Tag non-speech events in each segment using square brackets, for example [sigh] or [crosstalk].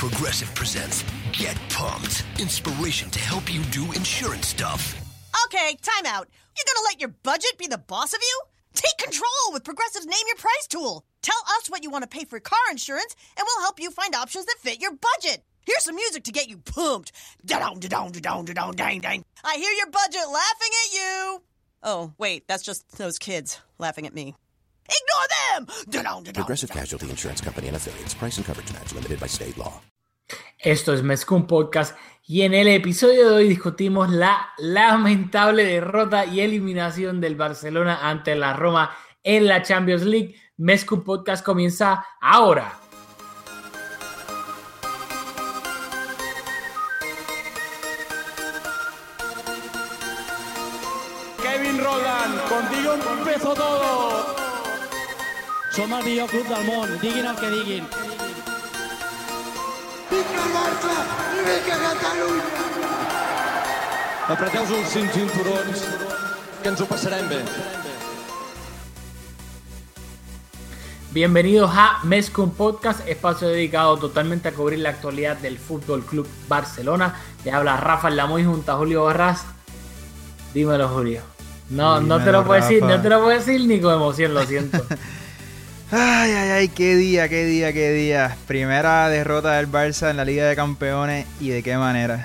Progressive presents Get Pumped. Inspiration to help you do insurance stuff. Okay, time out. You're gonna let your budget be the boss of you? Take control with Progressive's Name Your Price tool. Tell us what you want to pay for car insurance, and we'll help you find options that fit your budget. Here's some music to get you pumped. Da-dong, da-dong, da-dong, da-dong, dang, dang. I hear your budget laughing at you. Oh, wait, that's just those kids laughing at me. Ignore them! Progressive. Casualty Insurance Company and affiliates. Price and coverage match limited by state law. Esto es Mezcum Podcast y en el episodio de hoy discutimos la lamentable derrota y eliminación del Barcelona ante la Roma en la Champions League. Mezcum Podcast comienza ahora. Som el millor club del món, diguin el que diguin. Apreteu-vos els cinc cinturons, que ens ho passarem bé. Bienvenidos a Mezcum Podcast, espacio dedicado totalmente a cubrir la actualidad del Fútbol Club Barcelona. Le habla Rafa Lamoy junto a Julio Barras. Dímelo, Julio. No, no te lo puedo decir, no te lo puedo decir ni con emoción, lo siento. [laughs] Ay, ay, ay, qué día, qué día, qué día. Primera derrota del Barça en la Liga de Campeones y de qué manera.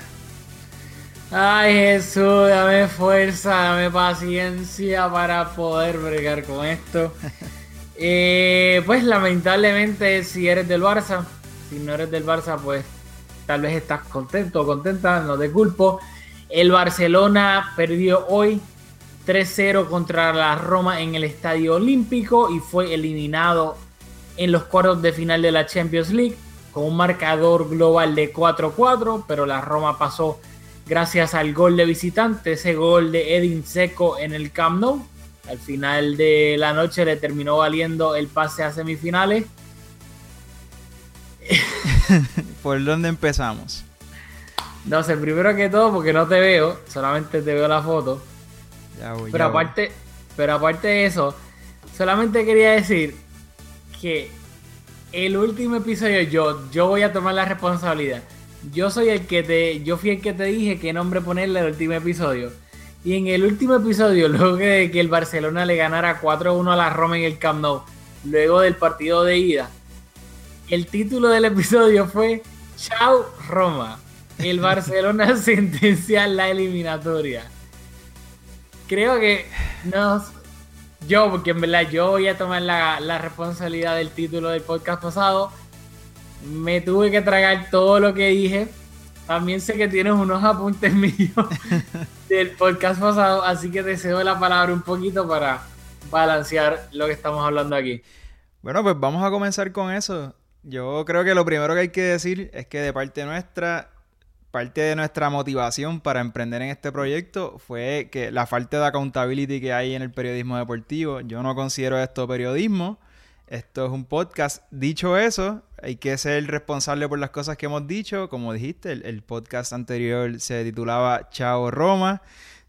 Ay Jesús, dame fuerza, dame paciencia para poder bregar con esto. [laughs] Eh, pues lamentablemente si eres del Barça, si no eres del Barça pues tal vez estás contento o contenta, no te culpo. El Barcelona perdió hoy 3-0 contra la Roma en el Estadio Olímpico y fue eliminado en los cuartos de final de la Champions League con un marcador global de 4-4, pero la Roma pasó gracias al gol de visitante, ese gol de Edin Seco en el Camp Nou. Al final de la noche le terminó valiendo el pase a semifinales. [laughs] ¿Por dónde empezamos? No sé, primero que todo porque no te veo, solamente te veo la foto. Ya voy, Pero ya voy. aparte, pero aparte de eso, solamente quería decir que el último episodio yo, yo voy a tomar la responsabilidad. Yo soy el que te, yo fui el que te dije qué nombre ponerle al último episodio. Y en el último episodio, [laughs] luego de que el Barcelona le ganara 4-1 a la Roma en el Camp Nou, luego del partido de ida, el título del episodio fue Chao Roma. El Barcelona [laughs] sentencia la eliminatoria creo que no. yo porque en verdad yo voy a tomar la, la responsabilidad del título del podcast pasado. Me tuve que tragar todo lo que dije. También sé que tienes unos apuntes [laughs] míos del podcast pasado así que te cedo la palabra un poquito para balancear lo que estamos hablando aquí. Bueno, pues vamos a comenzar con eso. Yo creo que lo primero que hay que decir es que de parte nuestra, parte de nuestra motivación para emprender en este proyecto fue que la falta de accountability que hay en el periodismo deportivo. Yo no considero esto periodismo. Esto es un podcast. Dicho eso, hay que ser responsable por las cosas que hemos dicho. Como dijiste, el, el podcast anterior se titulaba Chao Roma.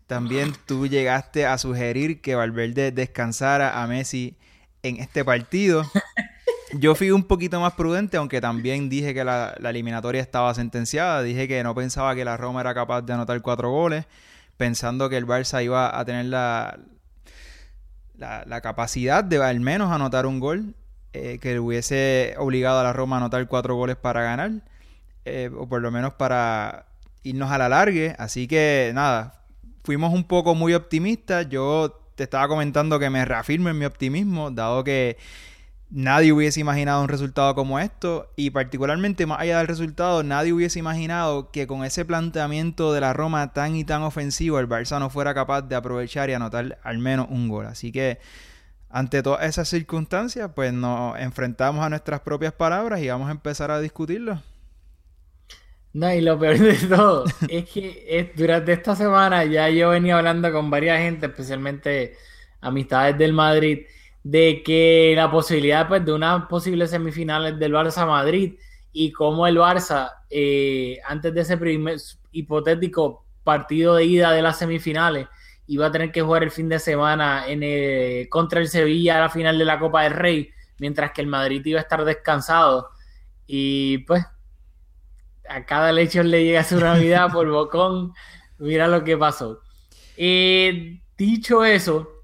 También tú llegaste a sugerir que Valverde descansara a Messi en este partido. [laughs] Yo fui un poquito más prudente, aunque también dije que la, eliminatoria estaba sentenciada. Dije que no pensaba que la Roma era capaz de anotar cuatro goles, pensando que el Barça iba a tener la, la, capacidad de al menos anotar un gol, eh, que hubiese obligado a la Roma a anotar cuatro goles para ganar, eh, o por lo menos para irnos a la largue. Así que nada, fuimos un poco muy optimistas. Yo te estaba comentando que me reafirmo en mi optimismo, dado que nadie hubiese imaginado un resultado como esto y particularmente más allá del resultado, nadie hubiese imaginado que con ese planteamiento de la Roma tan y tan ofensivo el Barça no fuera capaz de aprovechar y anotar al menos un gol. Así que ante todas esas circunstancias, pues nos enfrentamos a nuestras propias palabras y vamos a empezar a discutirlo. No, y lo peor de todo [laughs] es que es- durante esta semana ya yo venía hablando con varias gente, especialmente amistades del Madrid, de que la posibilidad pues, de unas posibles semifinales del Barça Madrid y cómo el Barça, eh, antes de ese primer hipotético partido de ida de las semifinales, iba a tener que jugar el fin de semana en contra el Sevilla a la final de la Copa del Rey, mientras que el Madrid iba a estar descansado. Y pues a cada lechón le llega su Navidad por Bocón. Mira lo que pasó. Eh, dicho eso,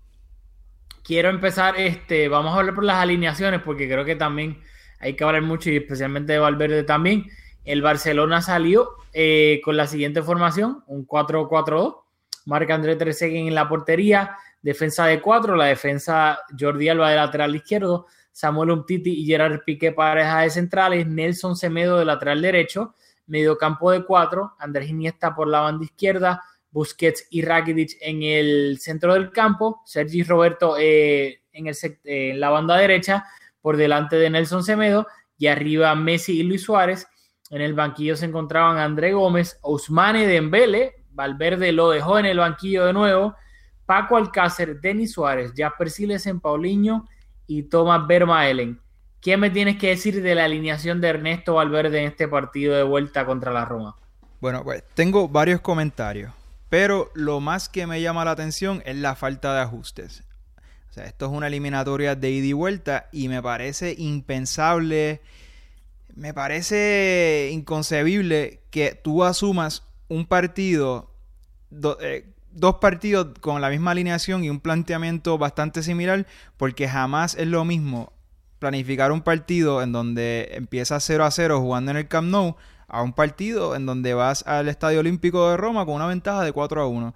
quiero empezar, este, vamos a hablar por las alineaciones porque creo que también hay que hablar mucho y especialmente de Valverde también. El Barcelona salió eh, con la siguiente formación, un 4-4-2. Marca André Trezeguet en la portería, defensa de 4, la defensa Jordi Alba de lateral izquierdo, Samuel Umtiti y Gerard Piqué pareja de centrales, Nelson Semedo de lateral derecho, medio campo de 4, Andrés Iniesta por la banda izquierda, Busquets y Rakitic en el centro del campo, Sergi Roberto eh, en, el, en la banda derecha, por delante de Nelson Semedo, y arriba Messi y Luis Suárez. En el banquillo se encontraban André Gómez, Ousmane Dembele, Valverde lo dejó en el banquillo de nuevo, Paco Alcácer, Denis Suárez, Jasper Siles en Paulinho y Tomás Vermaelen. ¿Qué me tienes que decir de la alineación de Ernesto Valverde en este partido de vuelta contra la Roma? Bueno, pues tengo varios comentarios, pero lo más que me llama la atención es la falta de ajustes. O sea, esto es una eliminatoria de ida y vuelta y me parece impensable, me parece inconcebible que tú asumas un partido, eh, dos partidos con la misma alineación y un planteamiento bastante similar, porque jamás es lo mismo planificar un partido en donde empiezas 0 a 0 jugando en el Camp Nou a un partido en donde vas al Estadio Olímpico de Roma con una ventaja de 4 a 1.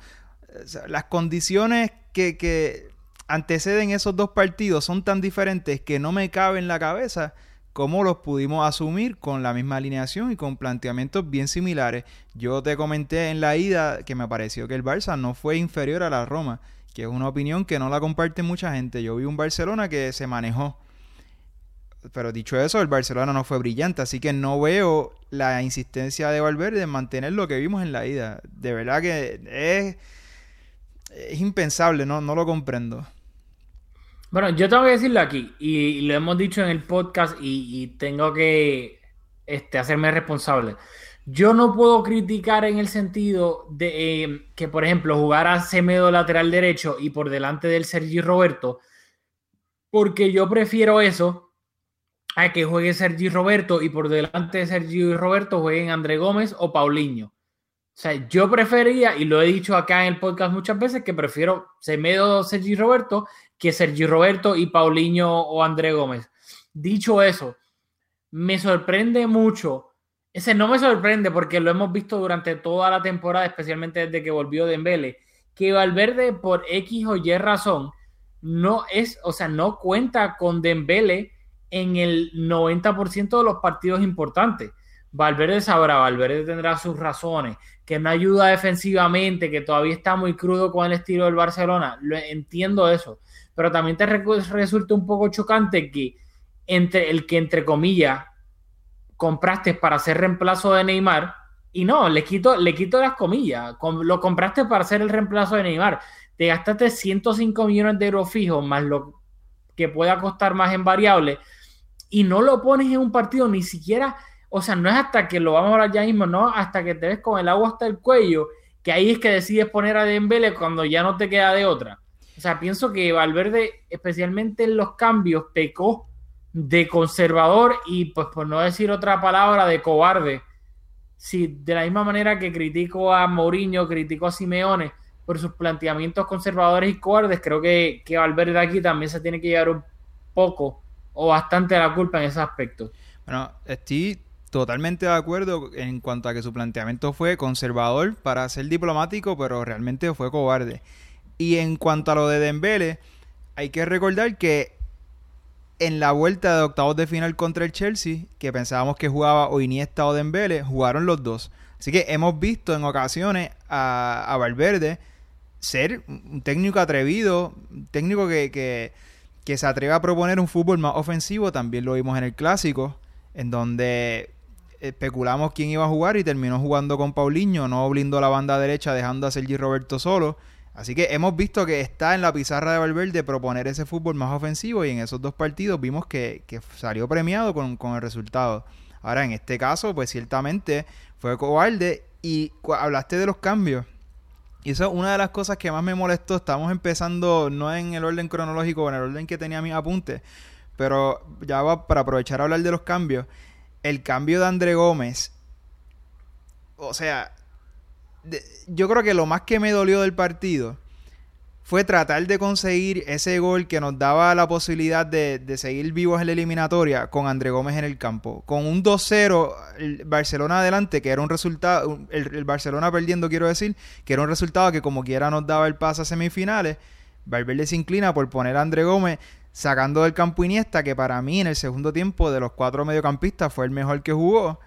las condiciones que, que anteceden esos dos partidos son tan diferentes que no me cabe en la cabeza cómo los pudimos asumir con la misma alineación y con planteamientos bien similares. Yo te comenté en la ida que me pareció que el Barça no fue inferior a la Roma, que es una opinión que no la comparte mucha gente. Yo vi un Barcelona que se manejó. Pero dicho eso, el Barcelona no fue brillante, así que no veo la insistencia de Valverde en mantener lo que vimos en la ida. De verdad que es, es impensable, no, no lo comprendo. Bueno, yo tengo que decirlo aquí, y, lo hemos dicho en el podcast, y, tengo que este, hacerme responsable. Yo no puedo criticar en el sentido de eh, que, por ejemplo, jugar a Semedo lateral derecho y por delante del Sergi Roberto, porque yo prefiero eso a que juegue Sergi Roberto y por delante de Sergi Roberto jueguen André Gómez o Paulinho. O sea, yo prefería, y lo he dicho acá en el podcast muchas veces, que prefiero Semedo, Sergi Roberto que Sergi Roberto y Paulinho o André Gómez. Dicho eso, me sorprende mucho. Ese no me sorprende porque lo hemos visto durante toda la temporada, especialmente desde que volvió Dembele, que Valverde por X o Y razón no es, o sea, no cuenta con Dembele en el 90% de los partidos importantes. Valverde sabrá, Valverde tendrá sus razones, que no ayuda defensivamente, que todavía está muy crudo con el estilo del Barcelona. Lo, entiendo eso pero también te resulta un poco chocante que entre el que entre comillas compraste para hacer reemplazo de Neymar y no, le quito, le quito las comillas, lo compraste para hacer el reemplazo de Neymar, te gastaste 105 millones de euros fijos más lo que pueda costar más en variable y no lo pones en un partido ni siquiera, o sea, no es hasta que lo vamos a hablar ya mismo, no, hasta que te ves con el agua hasta el cuello, que ahí es que decides poner a Dembele cuando ya no te queda de otra. O sea, pienso que Valverde, especialmente en los cambios, pecó de conservador y, pues por no decir otra palabra, de cobarde. Si de la misma manera que critico a Mourinho, critico a Simeone por sus planteamientos conservadores y cobardes, creo que, que Valverde aquí también se tiene que llevar un poco o bastante la culpa en ese aspecto. Bueno, estoy totalmente de acuerdo en cuanto a que su planteamiento fue conservador para ser diplomático, pero realmente fue cobarde. Y en cuanto a lo de Dembele, hay que recordar que en la vuelta de octavos de final contra el Chelsea, que pensábamos que jugaba o Iniesta o Dembele, jugaron los dos. Así que hemos visto en ocasiones a, Valverde ser un técnico atrevido, un técnico que, que, que, se atreve a proponer un fútbol más ofensivo. También lo vimos en el clásico, en donde especulamos quién iba a jugar y terminó jugando con Paulinho, no blindó la banda derecha dejando a Sergi Roberto solo Así que hemos visto que está en la pizarra de Valverde proponer ese fútbol más ofensivo y en esos dos partidos vimos que, salió premiado con, el resultado. Ahora, en este caso, pues ciertamente fue cobarde y hablaste de los cambios. Y eso es una de las cosas que más me molestó. Estamos empezando no en el orden cronológico, en el orden que tenía mis apuntes, pero ya va para aprovechar a hablar de los cambios. El cambio de André Gómez o sea, yo creo que lo más que me dolió del partido fue tratar de conseguir ese gol que nos daba la posibilidad de, seguir vivos en la eliminatoria con André Gómez en el campo. Con un 2-0, el Barcelona adelante, que era un resultado, el, Barcelona perdiendo, quiero decir, que era un resultado que como quiera nos daba el paso a semifinales. Valverde se inclina por poner a André Gómez sacando del campo Iniesta, que para mí en el segundo tiempo de los cuatro mediocampistas fue el mejor que jugó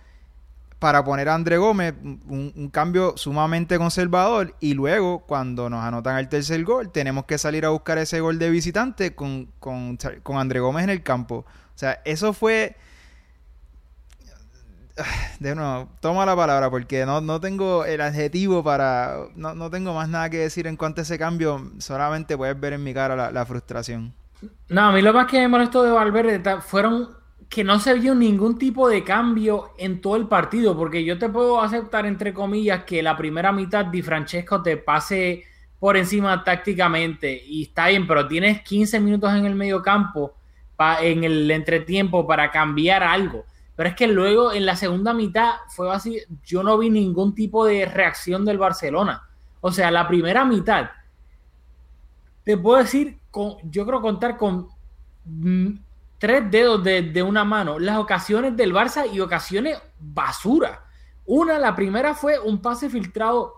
para poner a André Gómez, un, cambio sumamente conservador. Y luego, cuando nos anotan el tercer gol, tenemos que salir a buscar ese gol de visitante con, con, André Gómez en el campo. O sea, eso fue. [sighs] De nuevo, toma la palabra porque no, no tengo el adjetivo para. No, no, tengo más nada que decir en cuanto a ese cambio. Solamente puedes ver en mi cara la, la frustración. No, a mí lo más que me molestó de Valverde fueron que no se vio ningún tipo de cambio en todo el partido, porque yo te puedo aceptar, entre comillas, que la primera mitad Di Francesco te pase por encima tácticamente y está bien, pero tienes 15 minutos en el medio campo en el entretiempo para cambiar algo. Pero es que luego en la segunda mitad fue así, yo no vi ningún tipo de reacción del Barcelona. O sea, la primera mitad, te puedo decir, con, yo creo contar con mm, tres dedos de, una mano las ocasiones del Barça y ocasiones basura. Una, la primera fue un pase filtrado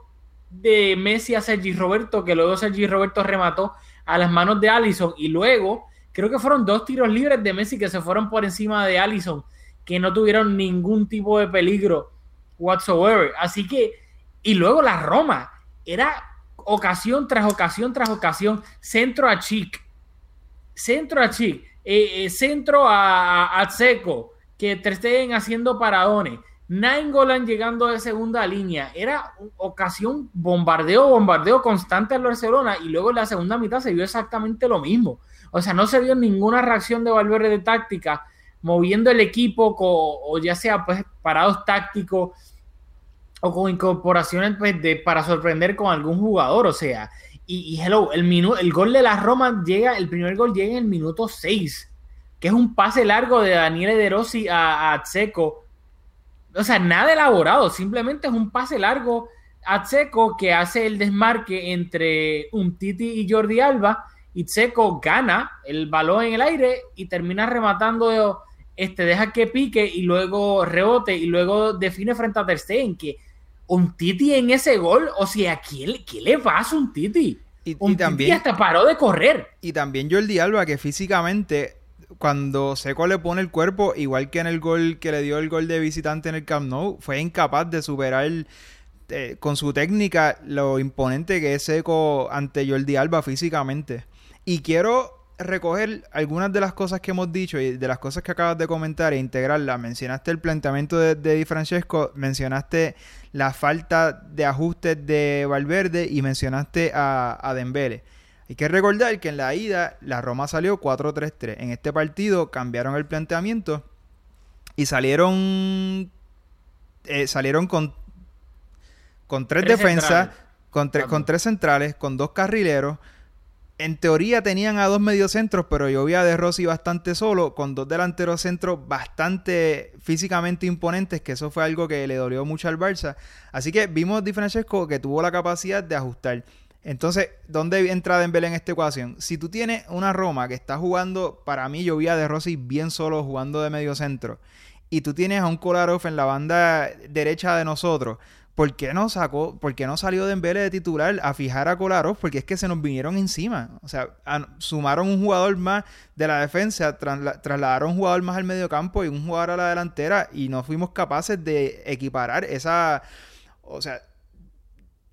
de Messi a Sergi Roberto, que luego Sergi Roberto remató a las manos de Allison. Y luego, creo que fueron dos tiros libres de Messi que se fueron por encima de Allison, que no tuvieron ningún tipo de peligro whatsoever. Así que, y luego la Roma, era ocasión tras ocasión tras ocasión, centro a Chic, centro a Chic eh, eh, centro a, a Seco, que estén haciendo paradones. Nainggolan llegando de segunda línea. Era ocasión bombardeo, bombardeo constante al Barcelona y luego en la segunda mitad se vio exactamente lo mismo. O sea, no se vio ninguna reacción de Valverde de táctica, moviendo el equipo o ya sea pues parados tácticos o con incorporaciones pues, de, para sorprender con algún jugador. O sea, y, hello, el, el gol de la Roma llega, el primer gol llega en el minuto 6, que es un pase largo de Daniele De Rossi a, a O sea, nada elaborado, simplemente es un pase largo a Tseco que hace el desmarque entre un Titi y Jordi Alba. Y Tseco gana el balón en el aire y termina rematando, este, deja que pique y luego rebote y luego define frente a Ter Stegen, que un Titi en ese gol, o sea, ¿qué, qué le pasa a un Titi? Y, un también, Titi hasta paró de correr. Y también Jordi Alba, que físicamente, cuando Seco le pone el cuerpo, igual que en el gol que le dio el gol de visitante en el Camp Nou, fue incapaz de superar eh, con su técnica lo imponente que es Seco ante Jordi Alba físicamente. Y quiero recoger algunas de las cosas que hemos dicho y de las cosas que acabas de comentar e integrarlas. Mencionaste el planteamiento de, Di Francesco, mencionaste la falta de ajustes de Valverde y mencionaste a, a Dembele. Hay que recordar que en la ida la Roma salió 4-3-3. En este partido cambiaron el planteamiento y salieron eh, salieron con con tres, defensas, con, con tres centrales, con dos carrileros en teoría tenían a dos mediocentros, pero yo vi a De Rossi bastante solo, con dos delanteros centros bastante físicamente imponentes, que eso fue algo que le dolió mucho al Barça. Así que vimos Di Francesco que tuvo la capacidad de ajustar. Entonces, ¿dónde entra Dembélé en esta ecuación? Si tú tienes una Roma que está jugando, para mí yo vi a De Rossi bien solo jugando de mediocentro, y tú tienes a un Kolarov en la banda derecha de nosotros, ¿Por qué no sacó, por qué no salió Dembele de titular a fijar a Kolarov? Porque es que se nos vinieron encima. O sea, sumaron un jugador más de la defensa, trasladaron un jugador más al medio campo y un jugador a la delantera y no fuimos capaces de equiparar esa... O sea,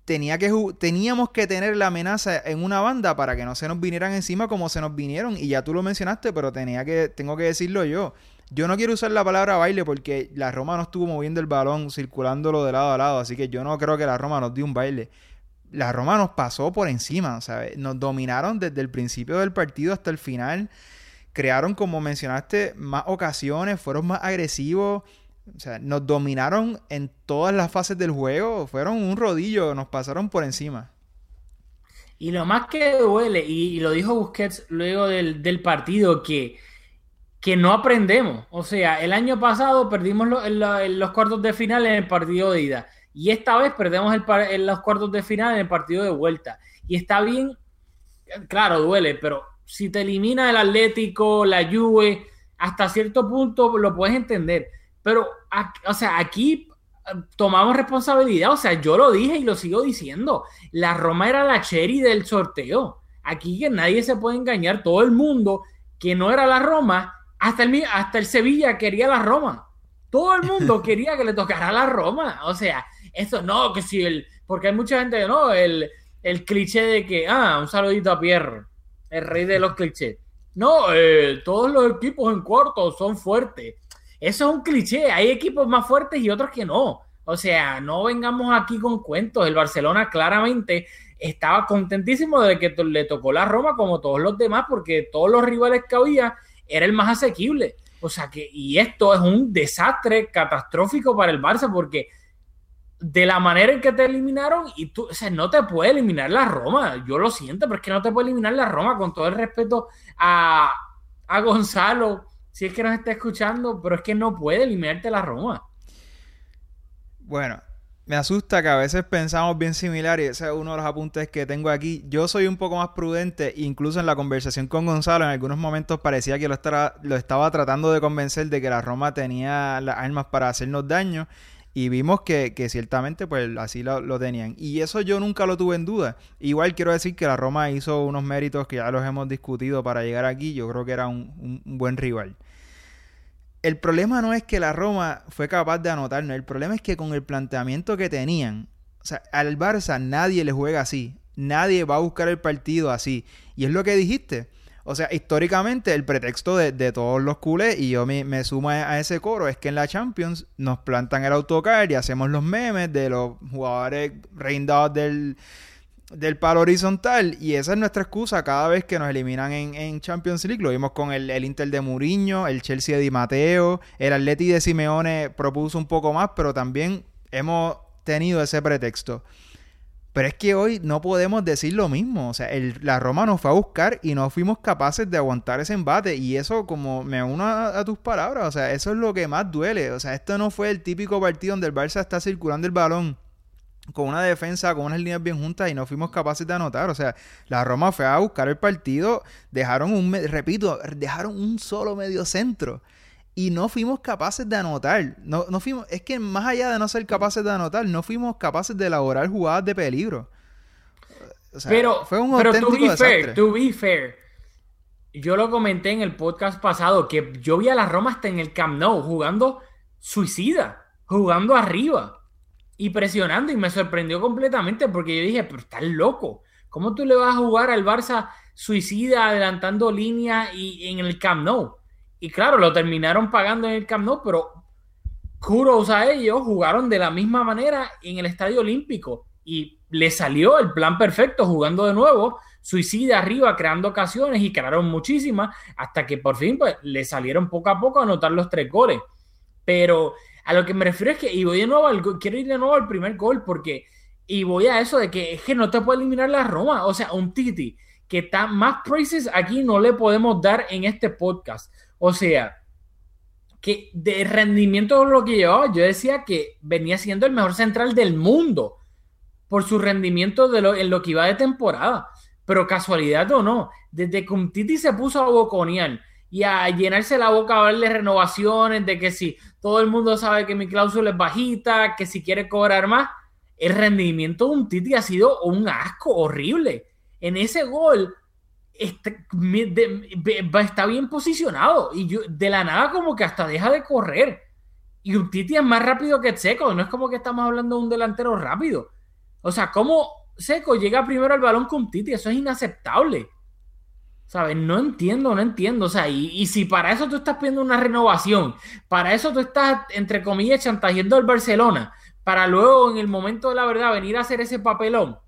tenía que, teníamos que tener la amenaza en una banda para que no se nos vinieran encima como se nos vinieron. Y ya tú lo mencionaste, pero tenía que, tengo que decirlo yo. Yo no quiero usar la palabra baile porque la Roma no estuvo moviendo el balón, circulándolo de lado a lado, así que yo no creo que la Roma nos dio un baile. La Roma nos pasó por encima, ¿sabes? Nos dominaron desde el principio del partido hasta el final. Crearon, como mencionaste, más ocasiones, fueron más agresivos. O sea, nos dominaron en todas las fases del juego. Fueron un rodillo, nos pasaron por encima. Y lo más que duele, y, lo dijo Busquets luego del, del partido, que que no aprendemos. O sea, el año pasado perdimos los cuartos de final en el partido de ida. Y esta vez perdemos el en los cuartos de final en el partido de vuelta. Y está bien, claro, duele, pero si te elimina el Atlético, la Juve, hasta cierto punto lo puedes entender. Pero, o sea, aquí eh, tomamos responsabilidad. O sea, yo lo dije y lo sigo diciendo. La Roma era la cherry del sorteo. Aquí que nadie se puede engañar. Todo el mundo que no era la Roma, hasta el, hasta el Sevilla quería la Roma. Todo el mundo [laughs] quería que le tocara la Roma. O sea, eso no, que si el. Porque hay mucha gente, ¿no? El, el cliché de que, ah, un saludito a Pierre, el rey de los clichés. No, eh, todos los equipos en cuarto son fuertes. Eso es un cliché. Hay equipos más fuertes y otros que no. O sea, no vengamos aquí con cuentos. El Barcelona claramente estaba contentísimo de que le tocó la Roma como todos los demás, porque todos los rivales que había era el más asequible. O sea que, y esto es un desastre catastrófico para el Barça, porque de la manera en que te eliminaron, y tú, o sea, no te puede eliminar la Roma. Yo lo siento, pero es que no te puede eliminar la Roma, con todo el respeto a, a Gonzalo, si es que nos está escuchando, pero es que no puede eliminarte la Roma. Bueno, me asusta que a veces pensamos bien similar y ese es uno de los apuntes que tengo aquí. Yo soy un poco más prudente, incluso en la conversación con Gonzalo, en algunos momentos parecía que lo, estaba- lo estaba tratando de convencer de que la Roma tenía las armas para hacernos daño y vimos que, que ciertamente pues así lo, tenían. Y eso yo nunca lo tuve en duda. Igual quiero decir que la Roma hizo unos méritos que ya los hemos discutido para llegar aquí. Yo creo que era un buen rival. El problema no es que la Roma fue capaz de anotarnos, el problema es que con el planteamiento que tenían, o sea, al Barça nadie le juega así, nadie va a buscar el partido así. Y es lo que dijiste. O sea, históricamente el pretexto de, todos los culés, y yo me, me sumo a, a ese coro, es que en la Champions nos plantan el autocar y hacemos los memes de los jugadores reindados del, del palo horizontal y esa es nuestra excusa cada vez que nos eliminan en, en Champions League. Lo vimos con el, el Inter de Mourinho, el Chelsea de Di Matteo, el Atleti de Simeone propuso un poco más, pero también hemos tenido ese pretexto. Pero es que hoy no podemos decir lo mismo. O sea, el- la Roma nos fue a buscar y no fuimos capaces de aguantar ese embate. Y eso, como me uno a, a tus palabras, o sea, eso es lo que más duele. O sea, esto no fue el típico partido donde el Barça está circulando el balón con una defensa, con unas líneas bien juntas y no fuimos capaces de anotar. O sea, la Roma fue a buscar el partido, dejaron un, repito, dejaron un solo medio centro y no fuimos capaces de anotar. No, no fuimos, es que más allá de no ser capaces de anotar, no fuimos capaces de elaborar jugadas de peligro. O sea, pero, fue un pero to auténtico be desastre. fair, to be fair, yo lo comenté en el podcast pasado que yo vi a la Roma hasta en el Camp Nou jugando suicida, jugando arriba y presionando y me sorprendió completamente porque yo dije, pero estás loco, ¿cómo tú le vas a jugar al Barça suicida adelantando líneas y en el Camp Nou? Y claro, lo terminaron pagando en el Camp Nou, pero kudos a ellos, jugaron de la misma manera en el Estadio Olímpico y le salió el plan perfecto jugando de nuevo, suicida arriba, creando ocasiones y crearon muchísimas hasta que por fin pues, le salieron poco a poco a anotar los tres goles. Pero a lo que me refiero es que, y voy de nuevo al, quiero ir de nuevo al primer gol porque, y voy a eso de que es que no te puede eliminar la Roma, o sea, un Titi que está más praises aquí no le podemos dar en este podcast. O sea, que de rendimiento lo que llevaba, yo decía que venía siendo el mejor central del mundo por su rendimiento de lo, en lo que iba de temporada. Pero casualidad o no, desde que un Titi se puso a boconear y a llenarse la boca a hablar de renovaciones, de que si todo el mundo sabe que mi cláusula es bajita, que si quiere cobrar más, el rendimiento de un Titi ha sido un asco horrible. En ese gol va- está bien posicionado y yo, de la nada como que hasta deja de correr. Y un Titi es más rápido que Seco, no es como que estamos hablando de un delantero rápido. O sea, ¿cómo Seco llega primero al balón con Titi? Eso es inaceptable. ¿Sabes? No entiendo, no entiendo. O sea, y, y si para eso tú estás pidiendo una renovación, para eso tú estás, entre comillas, chantajeando al Barcelona, para luego en el momento de la verdad venir a hacer ese papelón,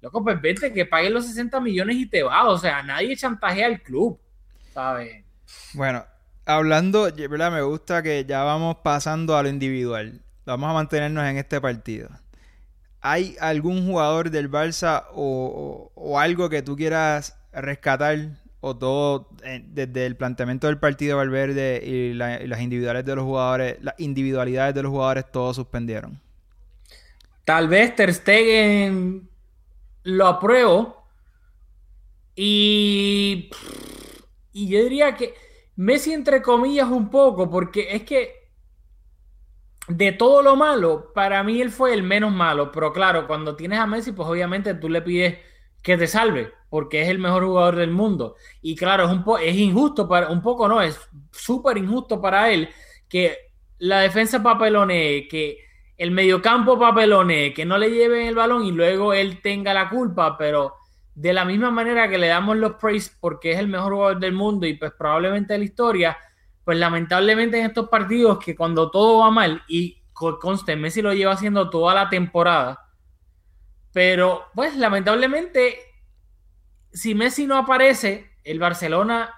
loco, pues vete, que paguen los 60 millones y te va. O sea, nadie chantajea al club. ¿Sabes? Bueno, hablando. Me gusta que ya vamos pasando a lo individual. Vamos a mantenernos en este partido. ¿Hay algún jugador del Barça o- o algo que tú quieras rescatar? ¿O todo, eh, desde el planteamiento del partido de Valverde y, y las individualidades de los jugadores, las individualidades de los jugadores, todos suspendieron? tal vez Ter Stegen lo apruebo. Y, y yo diría que Messi entre comillas un poco, porque es que de todo lo malo, para mí él fue el menos malo. Pero claro, cuando tienes a Messi, pues obviamente tú le pides que te salve, porque es el mejor jugador del mundo. Y claro, es, un injusto, para, un poco no, es súper injusto para él que la defensa papelone, que el mediocampo papelone, que no le lleven el balón y luego él tenga la culpa, pero de la misma manera que le damos los praise porque es el mejor jugador del mundo y pues probablemente de la historia, pues lamentablemente en estos partidos que cuando todo va mal y conste, Messi lo lleva haciendo toda la temporada, pero pues lamentablemente si Messi no aparece, el Barcelona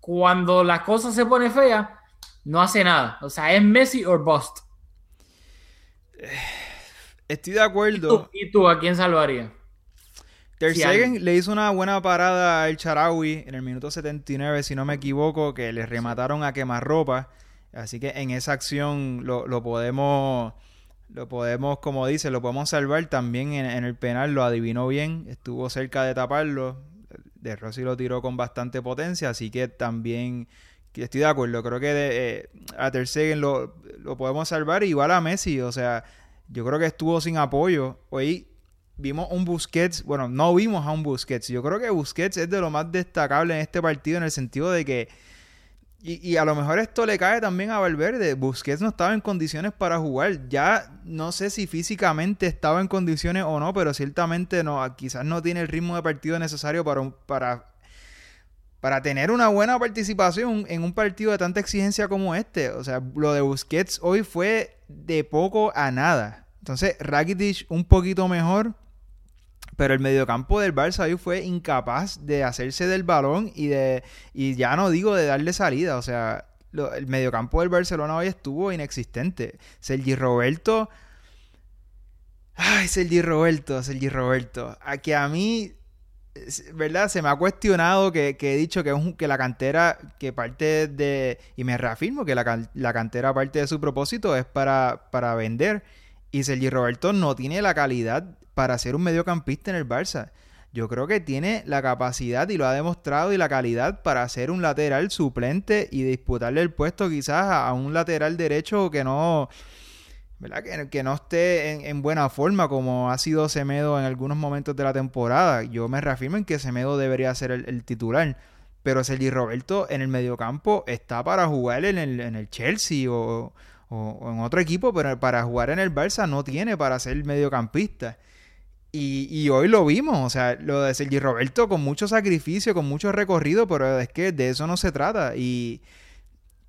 cuando la cosa se pone fea, no hace nada. O sea, es Messi o bust. [sighs] Estoy de acuerdo. ¿Y tú, a quién salvaría? Ter Stegen le hizo una buena parada al Charawi en el minuto 79, si no me equivoco, que le remataron a quemarropa. Así que en esa acción lo, podemos, lo podemos, como dice, lo podemos salvar. También en, el penal lo adivinó bien, estuvo cerca de taparlo. De Rossi lo tiró con bastante potencia, así que también estoy de acuerdo. Creo que de, eh, a Ter Stegen lo, lo podemos salvar, igual a Messi. O sea, yo creo que estuvo sin apoyo. Hoy vimos un Busquets, bueno, no vimos a un Busquets. Yo creo que Busquets es de lo más destacable en este partido en el sentido de que, y, a lo mejor esto le cae también a Valverde, Busquets no estaba en condiciones para jugar. Ya no sé si físicamente estaba en condiciones o no, pero ciertamente no, quizás no tiene el ritmo de partido necesario para, para, para tener una buena participación en un partido de tanta exigencia como este. O sea, lo de Busquets hoy fue de poco a nada. Entonces, Rakitic un poquito mejor, pero el mediocampo del Barça hoy fue incapaz de hacerse del balón y de y ya no digo de darle salida, o sea, el mediocampo del Barcelona hoy estuvo inexistente. Sergi Roberto Ay, Sergi Roberto, Sergi Roberto. A que a mí ¿verdad? Se me ha cuestionado que, he dicho que, que la cantera, que parte de, y me reafirmo que la, la cantera parte de su propósito es para, para vender. Y Sergi Roberto no tiene la calidad para ser un mediocampista en el Barça. Yo creo que tiene la capacidad y lo ha demostrado y la calidad para ser un lateral suplente y disputarle el puesto quizás a, un lateral derecho que no. Que, no esté en, buena forma como ha sido Semedo en algunos momentos de la temporada. Yo me reafirmo en que Semedo debería ser el, titular. Pero Sergi Roberto en el mediocampo está para jugar en el, en el Chelsea o, o, en otro equipo, pero para jugar en el Barça no tiene para ser mediocampista. Y, y, hoy lo vimos, o sea, lo de Sergi Roberto con mucho sacrificio, con mucho recorrido, pero es que de eso no se trata. Y,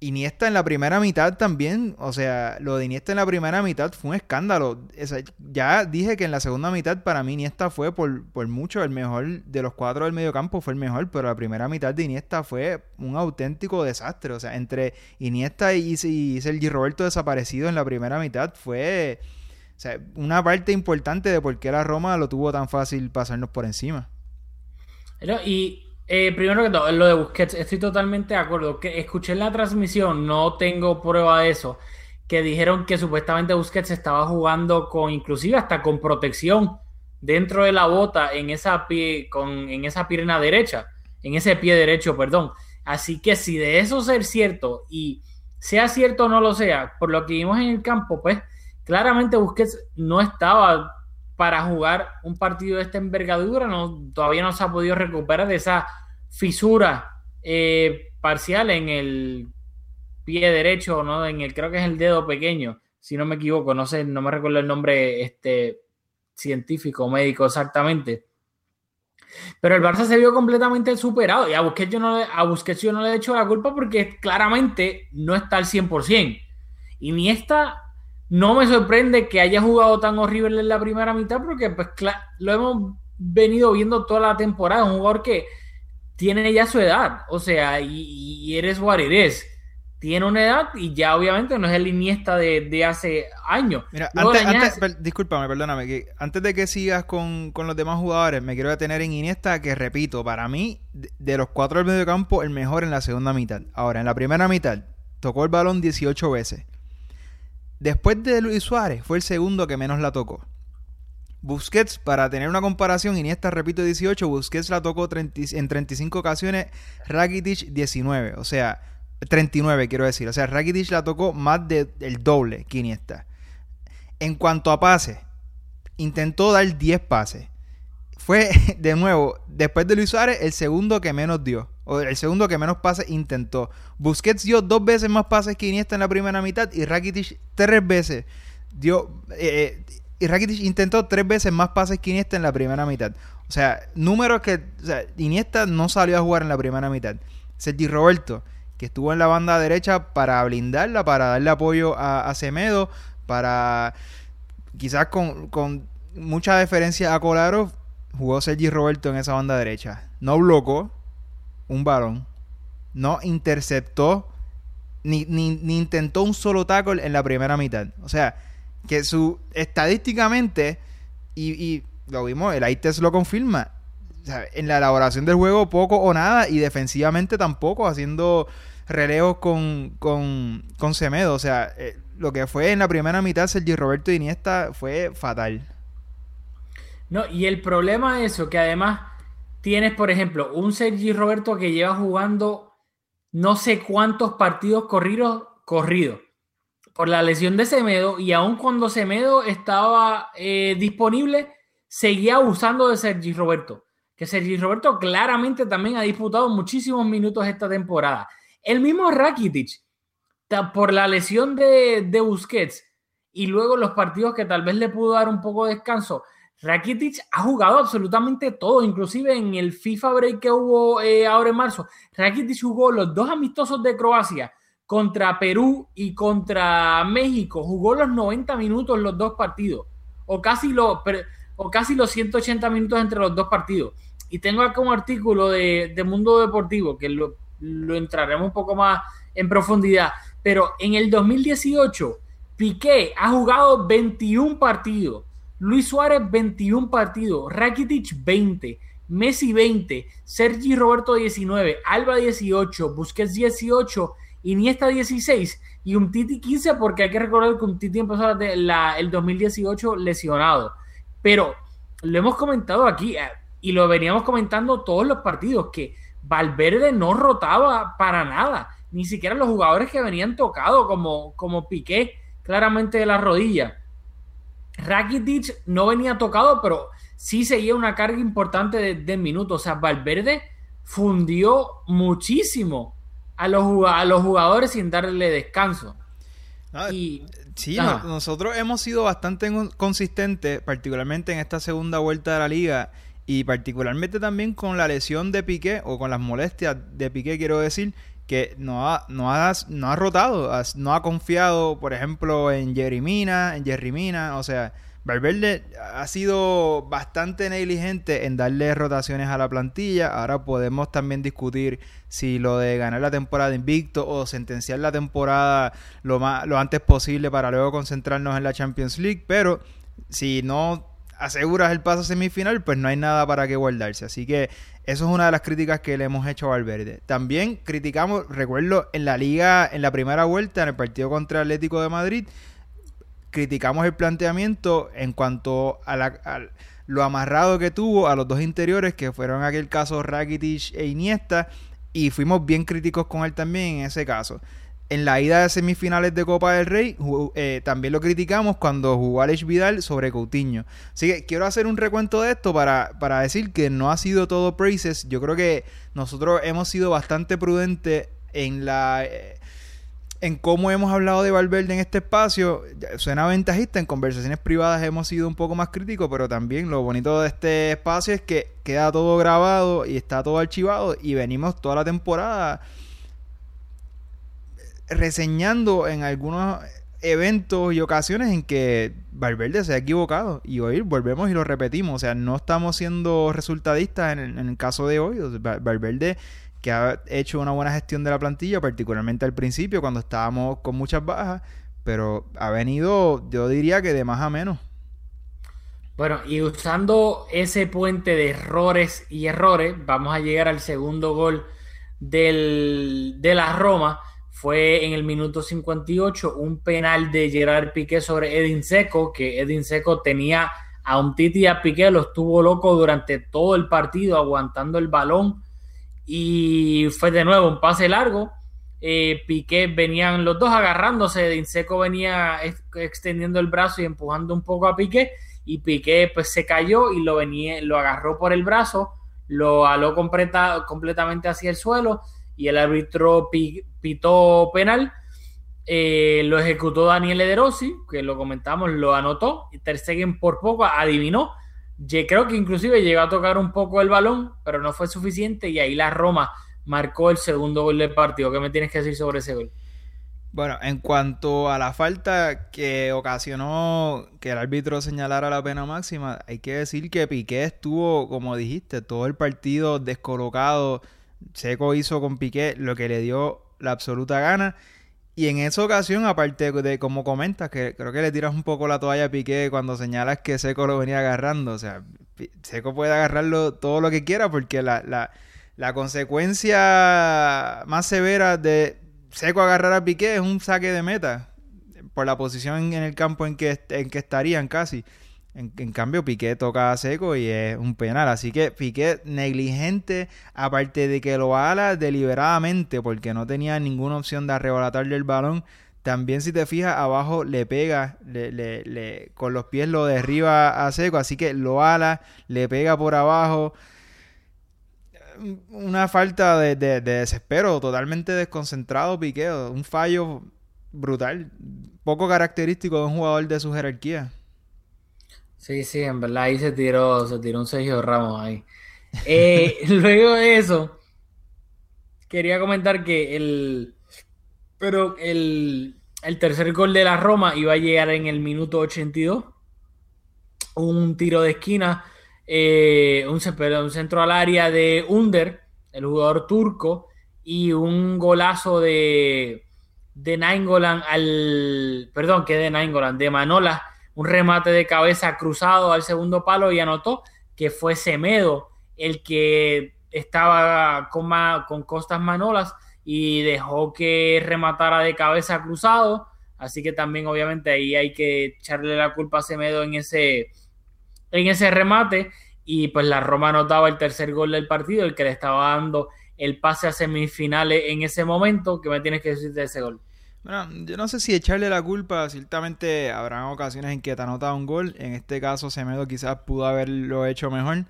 Iniesta en la primera mitad también, o sea, lo de Iniesta en la primera mitad fue un escándalo. ya dije que en la segunda mitad para mí Iniesta fue por, por mucho el mejor de los cuatro del mediocampo, fue el mejor, pero la primera mitad de Iniesta fue un auténtico desastre. O sea, entre Iniesta y, y Sergi Roberto desaparecido en la primera mitad fue una parte importante de por qué la Roma lo tuvo tan fácil pasarnos por encima. y eh, primero que todo, lo de Busquets, estoy totalmente de acuerdo. Que escuché en la transmisión, no tengo prueba de eso, que dijeron que supuestamente Busquets estaba jugando con, inclusive hasta con protección dentro de la bota en esa pie, con, en esa pierna derecha, en ese pie derecho, perdón. Así que si de eso ser cierto y sea cierto o no lo sea, por lo que vimos en el campo, pues claramente Busquets no estaba para jugar un partido de esta envergadura, no, todavía no se ha podido recuperar de esa fisura eh, parcial en el pie derecho, ¿no? En el, creo que es el dedo pequeño, si no me equivoco, no sé, no me recuerdo el nombre este, científico, médico exactamente. Pero el Barça se vio completamente superado y a Busquets yo no, a Busquets yo no le he hecho la culpa porque claramente no está al 100%. Y ni está no me sorprende que haya jugado tan horrible en la primera mitad porque pues lo hemos venido viendo toda la temporada. Un jugador que tiene ya su edad, o sea, y, eres what eres. Tiene una edad y ya obviamente no es el Iniesta de, hace años. Mira, antes, discúlpame, perdóname, que antes de que sigas con, con, los demás jugadores, me quiero detener en Iniesta, que repito, para mí, de, los cuatro del medio campo, el mejor en la segunda mitad. Ahora, en la primera mitad, tocó el balón 18 veces Después de Luis Suárez, fue el segundo que menos la tocó. Busquets, para tener una comparación, Iniesta repito 18, Busquets la tocó 30 en 35 ocasiones, Rakitic 19, o sea, 39 quiero decir, o sea, Rakitic la tocó más del doble que Iniesta. En cuanto a pases, intentó dar 10 pases. Fue, [laughs] de nuevo, después de Luis Suárez, el segundo que menos dio. O el segundo que menos pases intentó. Busquets dio dos veces más pases que Iniesta en la primera mitad y Rakitic tres veces dio... Eh, eh, y Rakitic intentó tres veces más pases que Iniesta en la primera mitad. O sea, números que... O sea, Iniesta no salió a jugar en la primera mitad. Sergi Roberto, que estuvo en la banda derecha para blindarla, para darle apoyo a, Semedo, para... Quizás con, con mucha deferencia a Kolarov, jugó Sergi Roberto en esa banda derecha. No blocó un balón. No interceptó ni, ni, ni intentó un solo tackle en la primera mitad. O sea, que su estadísticamente, y, lo vimos, el ITES lo confirma. en la elaboración del juego poco o nada y defensivamente tampoco, haciendo relevos con, con, con Semedo. O sea, eh, lo que fue en la primera mitad Sergio Roberto Iniesta fue fatal. No, y el problema es eso, que además tienes, por ejemplo, un Sergi Roberto que lleva jugando no sé cuántos partidos corridos, corridos por la lesión de Semedo y aun cuando Semedo estaba eh, disponible, seguía usando de Sergi Roberto. Que Sergi Roberto claramente también ha disputado muchísimos minutos esta temporada. El mismo Rakitic, por la lesión de, de Busquets y luego los partidos que tal vez le pudo dar un poco de descanso, Rakitic ha jugado absolutamente todo, inclusive en el FIFA Break que hubo eh, ahora en marzo. Rakitic jugó los dos amistosos de Croacia contra Perú y contra México. Jugó los 90 minutos los dos partidos, o casi, lo, o casi los 180 minutos entre los dos partidos. Y tengo acá un artículo de, Mundo Deportivo que lo, lo entraremos un poco más en profundidad. Pero en el 2018, Piqué ha jugado 21 partidos. Luis Suárez 21 partidos, Rakitic 20, Messi 20, Sergi Roberto 19, Alba 18, Busquets 18 Iniesta 16 y un Titi 15 porque hay que recordar que un Titi empezó el 2018 lesionado. Pero lo hemos comentado aquí eh, y lo veníamos comentando todos los partidos que Valverde no rotaba para nada, ni siquiera los jugadores que venían tocados como, como Piqué claramente de la rodilla. Rakitic no venía tocado, pero sí seguía una carga importante de, de minutos. O sea, Valverde fundió muchísimo a los, a los jugadores sin darle descanso. Ah, sí, nosotros hemos sido bastante consistentes, particularmente en esta segunda vuelta de la liga y particularmente también con la lesión de Piqué o con las molestias de Piqué, quiero decir, que no ha, no ha, no ha rotado, no ha confiado, por ejemplo, en Jerry Mina, en Jerry o sea, Valverde ha sido bastante negligente en darle rotaciones a la plantilla. Ahora podemos también discutir si lo de ganar la temporada invicto o sentenciar la temporada lo, más, lo antes posible para luego concentrarnos en la Champions League. Pero si no aseguras el paso semifinal, pues no hay nada para que guardarse. Así que eso es una de las críticas que le hemos hecho a Valverde. También criticamos, recuerdo, en la liga, en la primera vuelta, en el partido contra Atlético de Madrid criticamos el planteamiento en cuanto a, lo amarrado que tuvo a los dos interiores, que fueron aquel caso Rakitic e Iniesta, y fuimos bien críticos con él también en ese caso. En la ida de semifinales de Copa del Rey eh, también lo criticamos cuando jugó Alex Vidal sobre Coutinho. Así que quiero hacer un recuento de esto para, para decir que no ha sido todo praises. Yo creo que nosotros hemos sido bastante prudentes en la... Eh, en cómo hemos hablado de Valverde en este espacio, suena ventajista, en conversaciones privadas hemos sido un poco más críticos, pero también lo bonito de este espacio es que queda todo grabado y está todo archivado y venimos toda la temporada reseñando en algunos eventos y ocasiones en que Valverde se ha equivocado y hoy volvemos y lo repetimos, o sea, no estamos siendo resultadistas en el, caso de hoy, Valverde que ha hecho una buena gestión de la plantilla, particularmente al principio, cuando estábamos con muchas bajas, pero ha venido, yo diría que de más a menos. Bueno, y usando ese puente de errores y errores, vamos a llegar al segundo gol del, de la Roma. Fue en el minuto 58 un penal de Gerard Piqué sobre Edin Seco, que Edin Seco tenía a un Titi y a Piqué lo estuvo loco durante todo el partido aguantando el balón y fue de nuevo un pase largo. Eh, Piqué venían los dos agarrándose, de Inseco venía ex- extendiendo el brazo y empujando un poco a Piqué y Piqué pues se cayó y lo venía, lo agarró por el brazo, lo aló completa- completamente hacia el suelo y el árbitro pitó penal. Eh, lo ejecutó Daniel Ederossi, que lo comentamos, lo anotó. Y Ter Stegen por poco adivinó. Ye- Creo que inclusive llegó a tocar un poco el balón, pero no fue suficiente. Y ahí la Roma marcó el segundo gol del partido. ¿Qué me tienes que decir sobre ese gol? Bueno, en cuanto a la falta que ocasionó que el árbitro señalara la pena máxima, hay que decir que Piqué estuvo, como dijiste, todo el partido descolocado. Seco hizo con Piqué lo que le dio la absoluta gana. Y en esa ocasión, aparte de como comentas, que creo que le tiras un poco la toalla a Piqué cuando señalas que Seco lo venía agarrando. O sea, Seco puede agarrarlo todo lo que quiera porque la, la, la consecuencia más severa de Seco agarrar a Piqué es un saque de meta por la posición en el campo en que, en que estarían casi. En, cambio, Piqué toca a Seco y es un penal. Así que Piqué negligente, aparte de que lo ala deliberadamente porque no tenía ninguna opción de arrebolatarle el balón. También si te fijas, abajo le pega, le, le- le- con los pies lo derriba a Seco. Así que lo ala, le pega por abajo una falta de, de- de desespero, totalmente desconcentrado Piqué, un fallo brutal, poco característico de un jugador de su jerarquía. Sí, sí, en verdad ahí se tiró, se tiró un Sergio Ramos ahí. Eh, [laughs] luego de eso, quería comentar que el, pero el, el tercer gol de la Roma iba a llegar en el minuto 82. Un tiro de esquina, eh, un, centro al área de Under, el jugador turco, y un golazo de, de Nainggolan al, perdón, que de Nainggolan, de Manola, un remate de cabeza cruzado al segundo palo y anotó que fue Semedo el que estaba con, con costas manolas y dejó que rematara de cabeza cruzado. Así que también obviamente ahí hay que echarle la culpa a Semedo en ese, en ese remate. Y pues la Roma anotaba el tercer gol del partido, el que le estaba dando el pase a semifinales en ese momento. ¿Qué me tienes que decir de ese gol? Bueno, yo no sé si echarle la culpa, ciertamente habrán ocasiones en que te anota un gol, en este caso Semedo quizás pudo haberlo hecho mejor,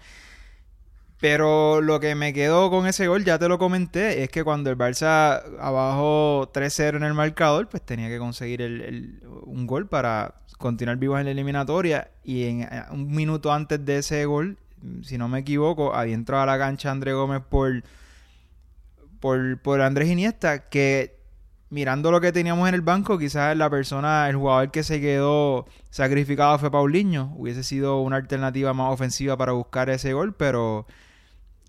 pero lo que me quedó con ese gol, ya te lo comenté, es que cuando el Barça abajo 3-0 en el marcador, pues tenía que conseguir un gol para continuar vivos en la eliminatoria. Y en eh, un minuto antes de ese gol, si no me equivoco, había entrado a la cancha André Gómez por, por Andrés Iniesta, que mirando lo que teníamos en el banco, quizás la persona, el jugador que se quedó sacrificado fue Paulinho. Hubiese sido una alternativa más ofensiva para buscar ese gol, pero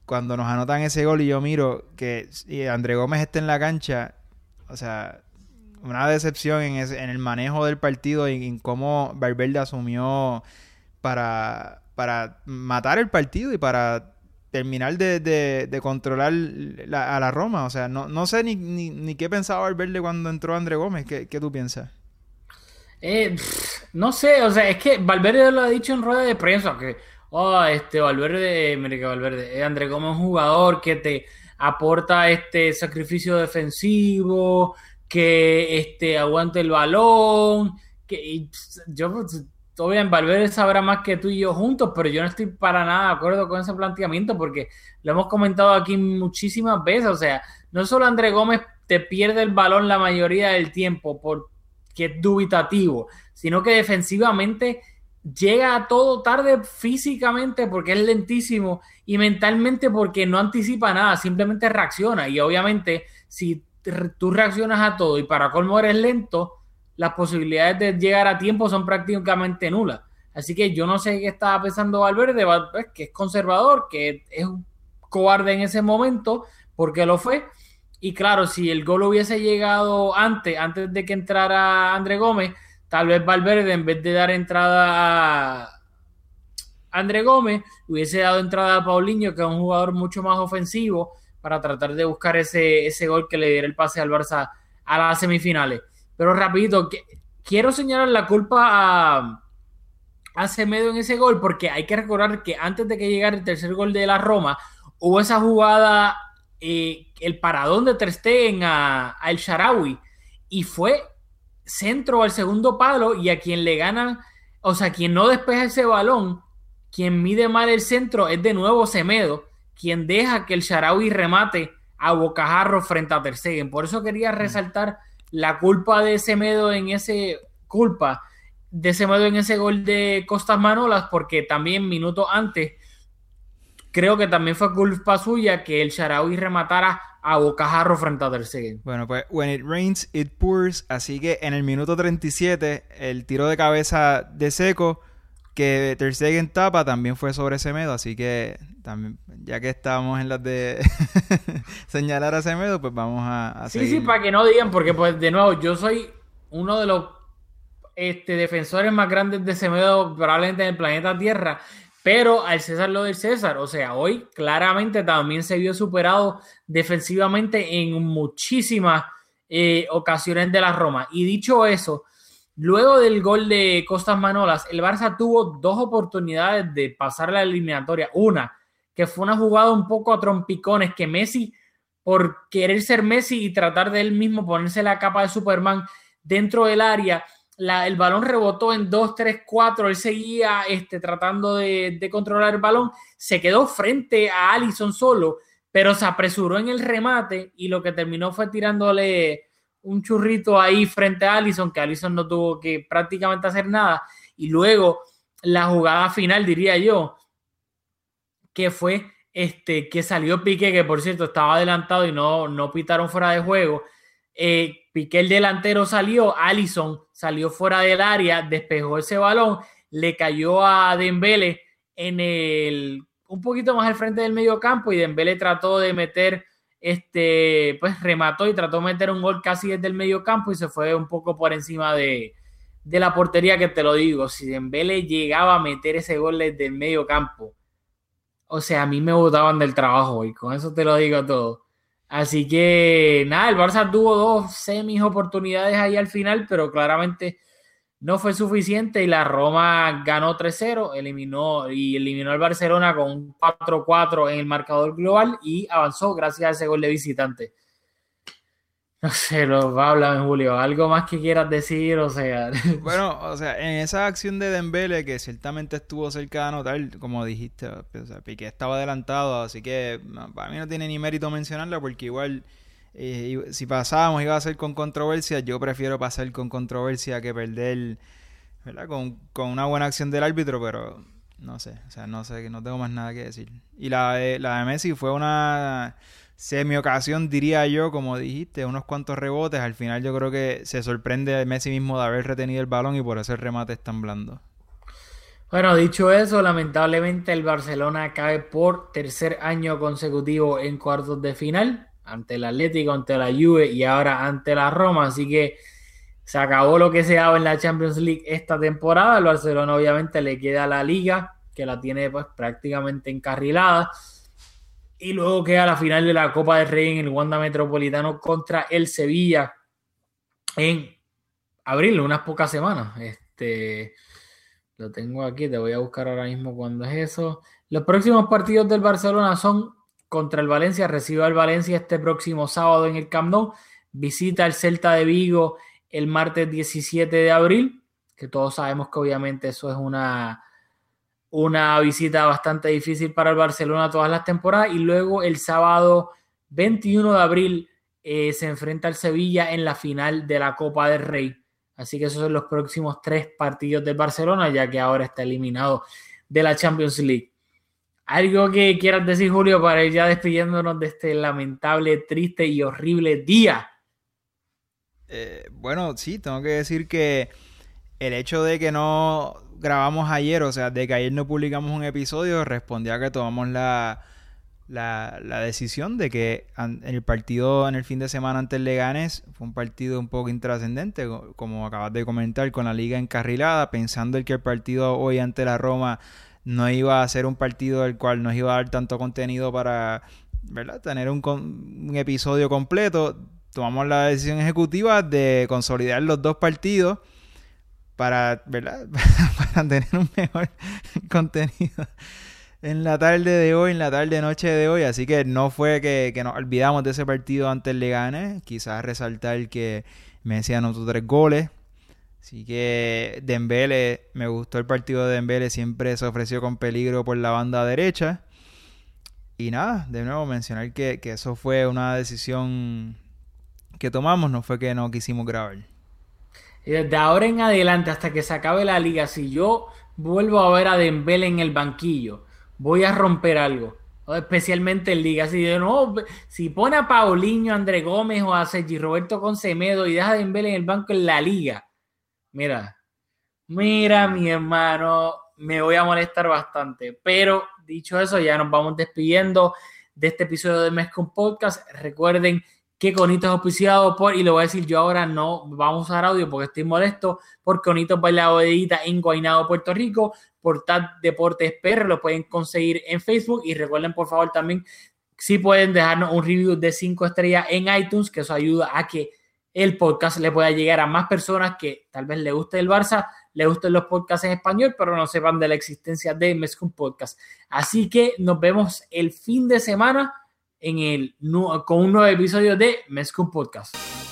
cuando nos anotan ese gol y yo miro que André Gómez está en la cancha, o sea, una decepción en, ese- en el manejo del partido y en cómo Valverde asumió para, para matar el partido y para terminar de, de- de controlar la- a la Roma. O sea, no, no sé ni, ni, qué pensaba Valverde cuando entró André Gómez. ¿Qué, qué tú piensas? Eh, no sé, o sea, es que Valverde lo ha dicho en rueda de prensa, que, oh, este Valverde, mire que Valverde, eh, André Gómez es un jugador que te aporta este sacrificio defensivo, que este aguante el balón, que y, yo, bien, Valverde sabrá más que tú y yo juntos, pero yo no estoy para nada de acuerdo con ese planteamiento porque lo hemos comentado aquí muchísimas veces, o sea, no solo André Gómez te pierde el balón la mayoría del tiempo por que es dubitativo, sino que defensivamente llega a todo tarde físicamente porque es lentísimo y mentalmente porque no anticipa nada, simplemente reacciona. Y obviamente, si tú reaccionas a todo y para colmo eres lento, las posibilidades de llegar a tiempo son prácticamente nulas. Así que yo no sé qué estaba pensando Valverde, Val- pues, que es conservador, que es un cobarde en ese momento, porque lo fue. Y claro, si el gol hubiese llegado antes, antes de que entrara André Gómez, tal vez Valverde, en vez de dar entrada a André Gómez, hubiese dado entrada a Paulinho, que es un jugador mucho más ofensivo, para tratar de buscar ese, ese gol que le diera el pase al Barça a las semifinales. Pero rapidito, que- quiero señalar la culpa a, a Semedo en ese gol, porque hay que recordar que antes de que llegara el tercer gol de la Roma, hubo esa jugada, eh, el paradón de Ter Stegen a, a El Sharawi, y fue centro al segundo palo y a quien le ganan, o sea, quien no despeja ese balón, quien mide mal el centro es de nuevo Semedo, quien deja que el Sharawi remate a bocajarro frente a Ter Stegen. Por eso quería resaltar la culpa de Semedo en ese culpa de Semedo en ese gol de Costas Manolas, porque también minutos antes creo que también fue culpa suya que el Sharawi rematara a bocajarro frente a Ter Stegen. Bueno, pues when it rains, it pours. Así que en el minuto 37, el tiro de cabeza de seco que Ter Stegen tapa también fue sobre Semedo. Así que también, ya que estábamos en las de [laughs] señalar a Semedo, pues vamos a, a Sí, seguir. sí, para que no digan, porque pues de nuevo, yo soy uno de los este, defensores más grandes de Semedo probablemente en el planeta Tierra, pero al César lo del César, o sea, hoy claramente también se vio superado defensivamente en muchísimas eh, ocasiones de la Roma. Y dicho eso, luego del gol de Costas Manolas, el Barça tuvo dos oportunidades de pasar la eliminatoria. Una, que fue una jugada un poco a trompicones que Messi, por querer ser Messi y tratar de él mismo ponerse la capa de Superman dentro del área, el balón rebotó en 2, 3, 4, él seguía este, tratando de, de controlar el balón, se quedó frente a Allison solo, pero se apresuró en el remate y lo que terminó fue tirándole un churrito ahí frente a Allison, que Allison no tuvo que prácticamente hacer nada, y luego la jugada final, diría yo, que fue este, que salió Piqué, que por cierto estaba adelantado y no, no pitaron fuera de juego. Eh, Piqué el delantero salió, Allison salió fuera del área, despejó ese balón, le cayó a Dembele en el un poquito más al frente del medio campo y Dembele trató de meter este pues remató y trató de meter un gol casi desde el medio campo y se fue un poco por encima de, de la portería que te lo digo, si Dembele llegaba a meter ese gol desde el medio campo, o sea, a mí me botaban del trabajo y con eso te lo digo todo. Así que nada, el Barça tuvo dos semis oportunidades ahí al final, pero claramente no fue suficiente y la Roma ganó 3-0, eliminó y eliminó al Barcelona con un 4-4 en el marcador global y avanzó gracias a ese gol de visitante. No sé, lo háblame Julio, algo más que quieras decir, o sea, Bueno, [laughs] o sea, en esa acción de Dembele que ciertamente estuvo cerca de anotar, como dijiste, o sea, Piqué estaba adelantado, así que para mí no tiene ni mérito mencionarla porque igual eh, si pasábamos iba a ser con controversia, yo prefiero pasar con controversia que perder, ¿verdad? Con, con una buena acción del árbitro, pero no sé, o sea, no sé, no tengo más nada que decir. Y la de, la de Messi fue una semi ocasión, diría yo, como dijiste, unos cuantos rebotes. Al final yo creo que se sorprende Messi mismo de haber retenido el balón y por eso el remate es tan blando. Bueno, dicho eso, lamentablemente el Barcelona cae por tercer año consecutivo en cuartos de final ante el Atlético, ante la Juve y ahora ante la Roma, así que se acabó lo que se daba en la Champions League esta temporada. El Barcelona obviamente le queda la liga, que la tiene pues prácticamente encarrilada. Y luego queda la final de la Copa del Rey en el Wanda Metropolitano contra el Sevilla en abril, unas pocas semanas. Este, lo tengo aquí, te voy a buscar ahora mismo cuándo es eso. Los próximos partidos del Barcelona son contra el Valencia, recibe al Valencia este próximo sábado en el Camp Nou, visita el Celta de Vigo el martes 17 de abril, que todos sabemos que obviamente eso es una, una visita bastante difícil para el Barcelona todas las temporadas, y luego el sábado 21 de abril eh, se enfrenta al Sevilla en la final de la Copa del Rey. Así que esos son los próximos tres partidos del Barcelona, ya que ahora está eliminado de la Champions League. ¿Algo que quieras decir, Julio, para ir ya despidiéndonos de este lamentable, triste y horrible día? Eh, bueno, sí, tengo que decir que el hecho de que no grabamos ayer, o sea, de que ayer no publicamos un episodio, respondía que tomamos la, la, la decisión de que an- el partido en el fin de semana ante el Leganés fue un partido un poco intrascendente, co- como acabas de comentar, con la liga encarrilada, pensando en que el partido hoy ante la Roma no iba a ser un partido del cual nos iba a dar tanto contenido para, ¿verdad? Tener un, un episodio completo. Tomamos la decisión ejecutiva de consolidar los dos partidos para, ¿verdad? [laughs] para tener un mejor [laughs] contenido en la tarde de hoy, en la tarde noche de hoy. Así que no fue que, que nos olvidamos de ese partido antes el Leganes. Quizás resaltar que Messi anotó tres goles. Así que Dembele, me gustó el partido de Dembele, siempre se ofreció con peligro por la banda derecha. Y nada, de nuevo mencionar que, que eso fue una decisión que tomamos, no fue que no quisimos grabar. Y desde ahora en adelante, hasta que se acabe la liga, si yo vuelvo a ver a Dembele en el banquillo, voy a romper algo. Especialmente en liga. Si, de nuevo, si pone a Paulinho, André Gómez o a Sergi Roberto Concemedo y deja a Dembele en el banco en la liga, mira, mira mi hermano, me voy a molestar bastante. Pero dicho eso, ya nos vamos despidiendo de este episodio de Mezcon Podcast. Recuerden que Conito es auspiciado por, y lo voy a decir yo ahora, no vamos a usar audio porque estoy molesto, por Conito Bailado Edita en Guaynabo, Puerto Rico, por TAD Deportes PR, lo pueden conseguir en Facebook y recuerden por favor también si pueden dejarnos un review de 5 estrellas en iTunes, que eso ayuda a que el podcast le pueda llegar a más personas que tal vez le guste el Barça, le gusten los podcasts en español, pero no sepan de la existencia de Mezcum Podcast. Así que nos vemos el fin de semana en el, con un nuevo episodio de Mezcum Podcast.